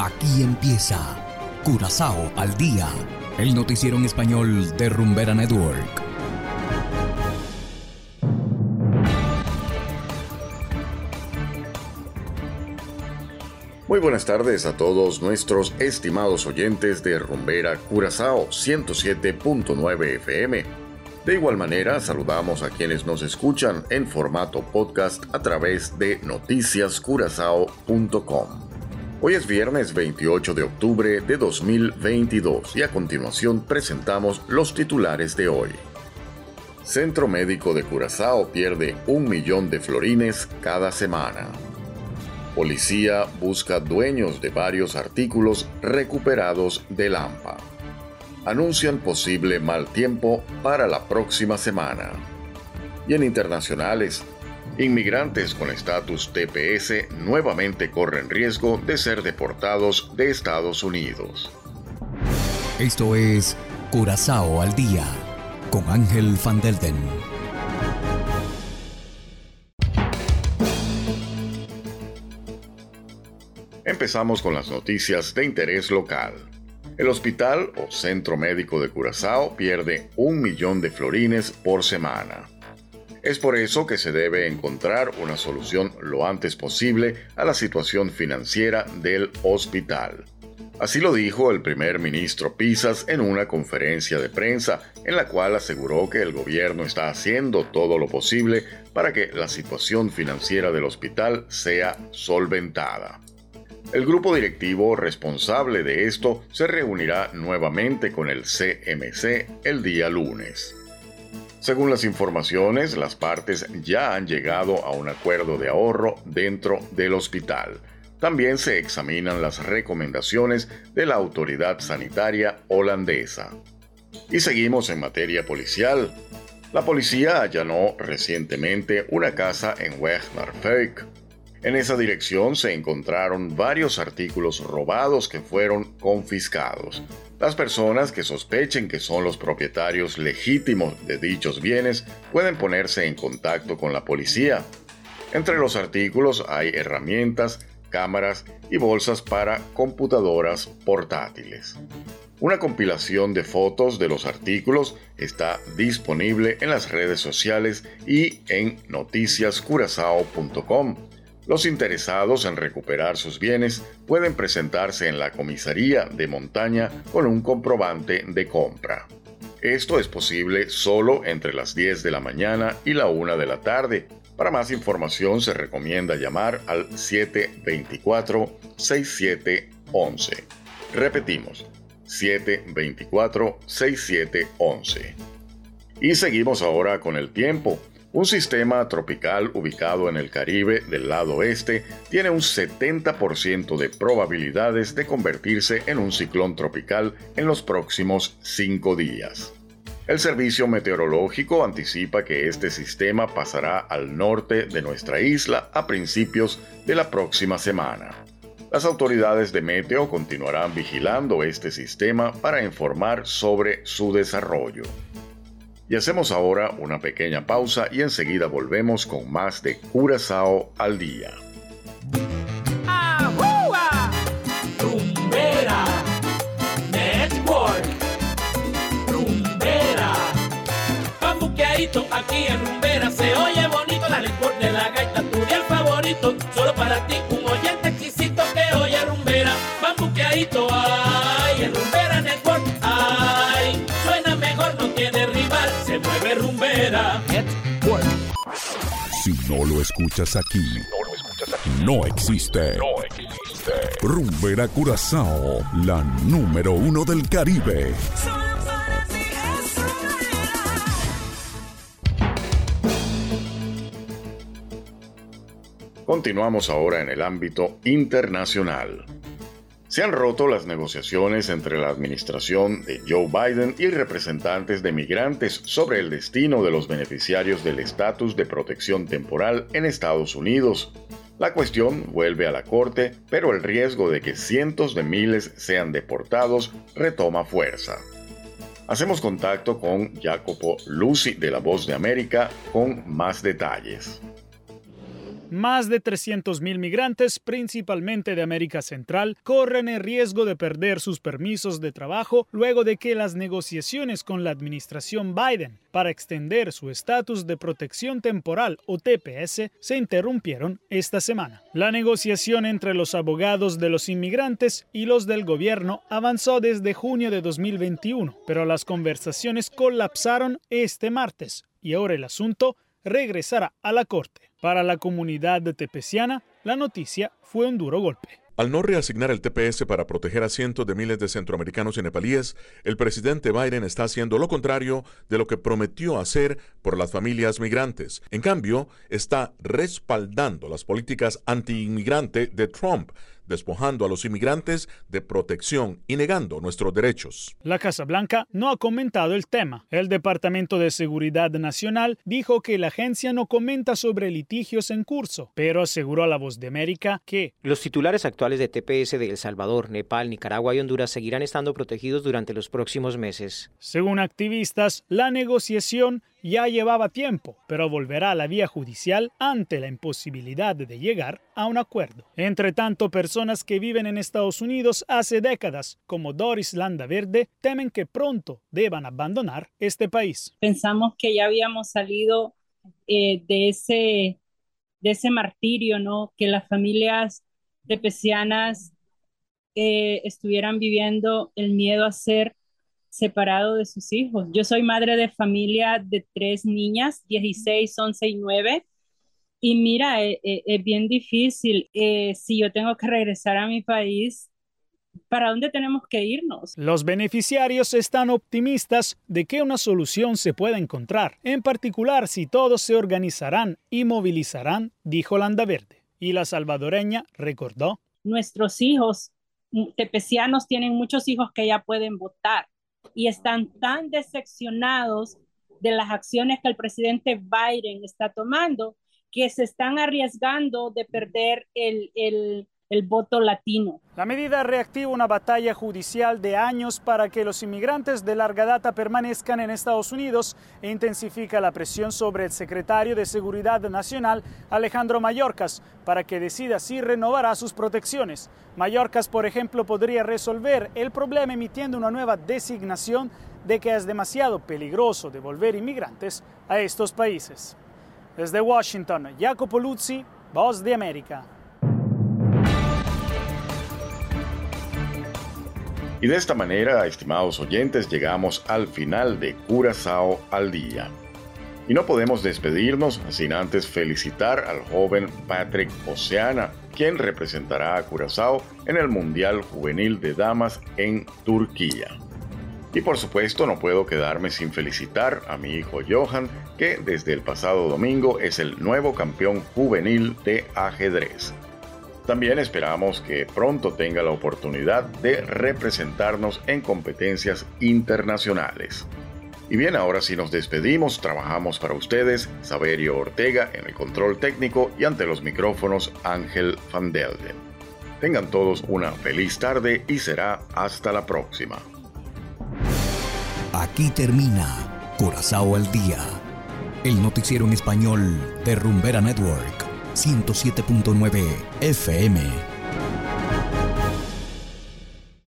Aquí empieza Curazao al día, el noticiero en español de Rumbera Network. Muy buenas tardes a todos nuestros estimados oyentes de Rumbera Curazao 107.9 FM. De igual manera, saludamos a quienes nos escuchan en formato podcast a través de noticiascurazao.com. Hoy es viernes 28 de octubre de 2022 y a continuación presentamos los titulares de hoy. Centro Médico de Curazao pierde un millón de florines cada semana. Policía busca dueños de varios artículos recuperados de Lampa. Anuncian posible mal tiempo para la próxima semana. Y en internacionales, Inmigrantes con estatus TPS nuevamente corren riesgo de ser deportados de Estados Unidos. Esto es Curazao al Día con Ángel Van Delden. Empezamos con las noticias de interés local. El hospital o centro médico de Curazao pierde un millón de florines por semana. Es por eso que se debe encontrar una solución lo antes posible a la situación financiera del hospital. Así lo dijo el primer ministro Pisas en una conferencia de prensa, en la cual aseguró que el gobierno está haciendo todo lo posible para que la situación financiera del hospital sea solventada. El grupo directivo responsable de esto se reunirá nuevamente con el CMC el día lunes. Según las informaciones, las partes ya han llegado a un acuerdo de ahorro dentro del hospital. También se examinan las recomendaciones de la autoridad sanitaria holandesa. Y seguimos en materia policial. La policía allanó recientemente una casa en Wegnerfeuk. En esa dirección se encontraron varios artículos robados que fueron confiscados. Las personas que sospechen que son los propietarios legítimos de dichos bienes pueden ponerse en contacto con la policía. Entre los artículos hay herramientas, cámaras y bolsas para computadoras portátiles. Una compilación de fotos de los artículos está disponible en las redes sociales y en noticiascurazao.com. Los interesados en recuperar sus bienes pueden presentarse en la comisaría de montaña con un comprobante de compra. Esto es posible solo entre las 10 de la mañana y la 1 de la tarde. Para más información se recomienda llamar al 724-6711. Repetimos, 724-6711. Y seguimos ahora con el tiempo. Un sistema tropical ubicado en el Caribe del lado oeste tiene un 70% de probabilidades de convertirse en un ciclón tropical en los próximos cinco días. El servicio meteorológico anticipa que este sistema pasará al norte de nuestra isla a principios de la próxima semana. Las autoridades de Meteo continuarán vigilando este sistema para informar sobre su desarrollo. Y hacemos ahora una pequeña pausa y enseguida volvemos con más de Curazao al día. Aquí en Rumbera. Se oye bonito la lector de la gaita, Rumbera Si no lo escuchas aquí, no lo escuchas aquí. No existe. No existe. Rumbera Curazao, la número uno del Caribe. Continuamos ahora en el ámbito internacional. Se han roto las negociaciones entre la administración de Joe Biden y representantes de migrantes sobre el destino de los beneficiarios del estatus de protección temporal en Estados Unidos. La cuestión vuelve a la Corte, pero el riesgo de que cientos de miles sean deportados retoma fuerza. Hacemos contacto con Jacopo Lucy de La Voz de América con más detalles. Más de 300.000 migrantes, principalmente de América Central, corren el riesgo de perder sus permisos de trabajo luego de que las negociaciones con la administración Biden para extender su estatus de protección temporal o TPS se interrumpieron esta semana. La negociación entre los abogados de los inmigrantes y los del gobierno avanzó desde junio de 2021, pero las conversaciones colapsaron este martes y ahora el asunto regresará a la Corte. Para la comunidad de tepeciana, la noticia fue un duro golpe. Al no reasignar el TPS para proteger a cientos de miles de centroamericanos y nepalíes, el presidente Biden está haciendo lo contrario de lo que prometió hacer por las familias migrantes. En cambio, está respaldando las políticas anti-inmigrante de Trump, despojando a los inmigrantes de protección y negando nuestros derechos. La Casa Blanca no ha comentado el tema. El Departamento de Seguridad Nacional dijo que la agencia no comenta sobre litigios en curso, pero aseguró a La Voz de América que los titulares actuales de TPS de El Salvador, Nepal, Nicaragua y Honduras seguirán estando protegidos durante los próximos meses. Según activistas, la negociación ya llevaba tiempo, pero volverá a la vía judicial ante la imposibilidad de llegar a un acuerdo. Entre tanto, personas que viven en Estados Unidos hace décadas, como Doris Landa Verde, temen que pronto deban abandonar este país. Pensamos que ya habíamos salido eh, de, ese, de ese martirio, ¿no? Que las familias tepecianas eh, estuvieran viviendo el miedo a ser separado de sus hijos. Yo soy madre de familia de tres niñas, 16, 11 y 9. Y mira, eh, eh, es, bien difícil. Eh, si yo tengo que regresar a mi país, ¿para dónde tenemos que irnos? Los beneficiarios están optimistas de que una solución se pueda encontrar, en particular si todos se organizarán y movilizarán, dijo Landa Verde. Y la salvadoreña recordó. Nuestros hijos mm, tepecianos tienen muchos hijos que ya pueden votar y están tan decepcionados de las acciones que el presidente Biden está tomando que se están arriesgando de perder el, el, el voto latino. La medida reactiva una batalla judicial de años para que los inmigrantes de larga data permanezcan en Estados Unidos e intensifica la presión sobre el secretario de Seguridad Nacional, Alejandro Mayorkas, para que decida si renovará sus protecciones. Mayorkas, por ejemplo, podría resolver el problema emitiendo una nueva designación de que es demasiado peligroso devolver inmigrantes a estos países. Desde Washington, Jacopo Luzzi, Voz de América. Y de esta manera, estimados oyentes, llegamos al final de Curazao al día. Y no podemos despedirnos sin antes felicitar al joven Patrick Oceana, quien representará a Curazao en el Mundial Juvenil de Damas en Turquía. Y por supuesto no puedo quedarme sin felicitar a mi hijo Johan, que desde el pasado domingo es el nuevo campeón juvenil de ajedrez. También esperamos que pronto tenga la oportunidad de representarnos en competencias internacionales. Y bien, ahora sí nos despedimos, trabajamos para ustedes, Saberio Ortega en el control técnico y ante los micrófonos Ángel Van Delden. Tengan todos una feliz tarde y será hasta la próxima. Aquí termina Corazao al Día, el noticiero en español de Rumbera Network. 107.9 FM.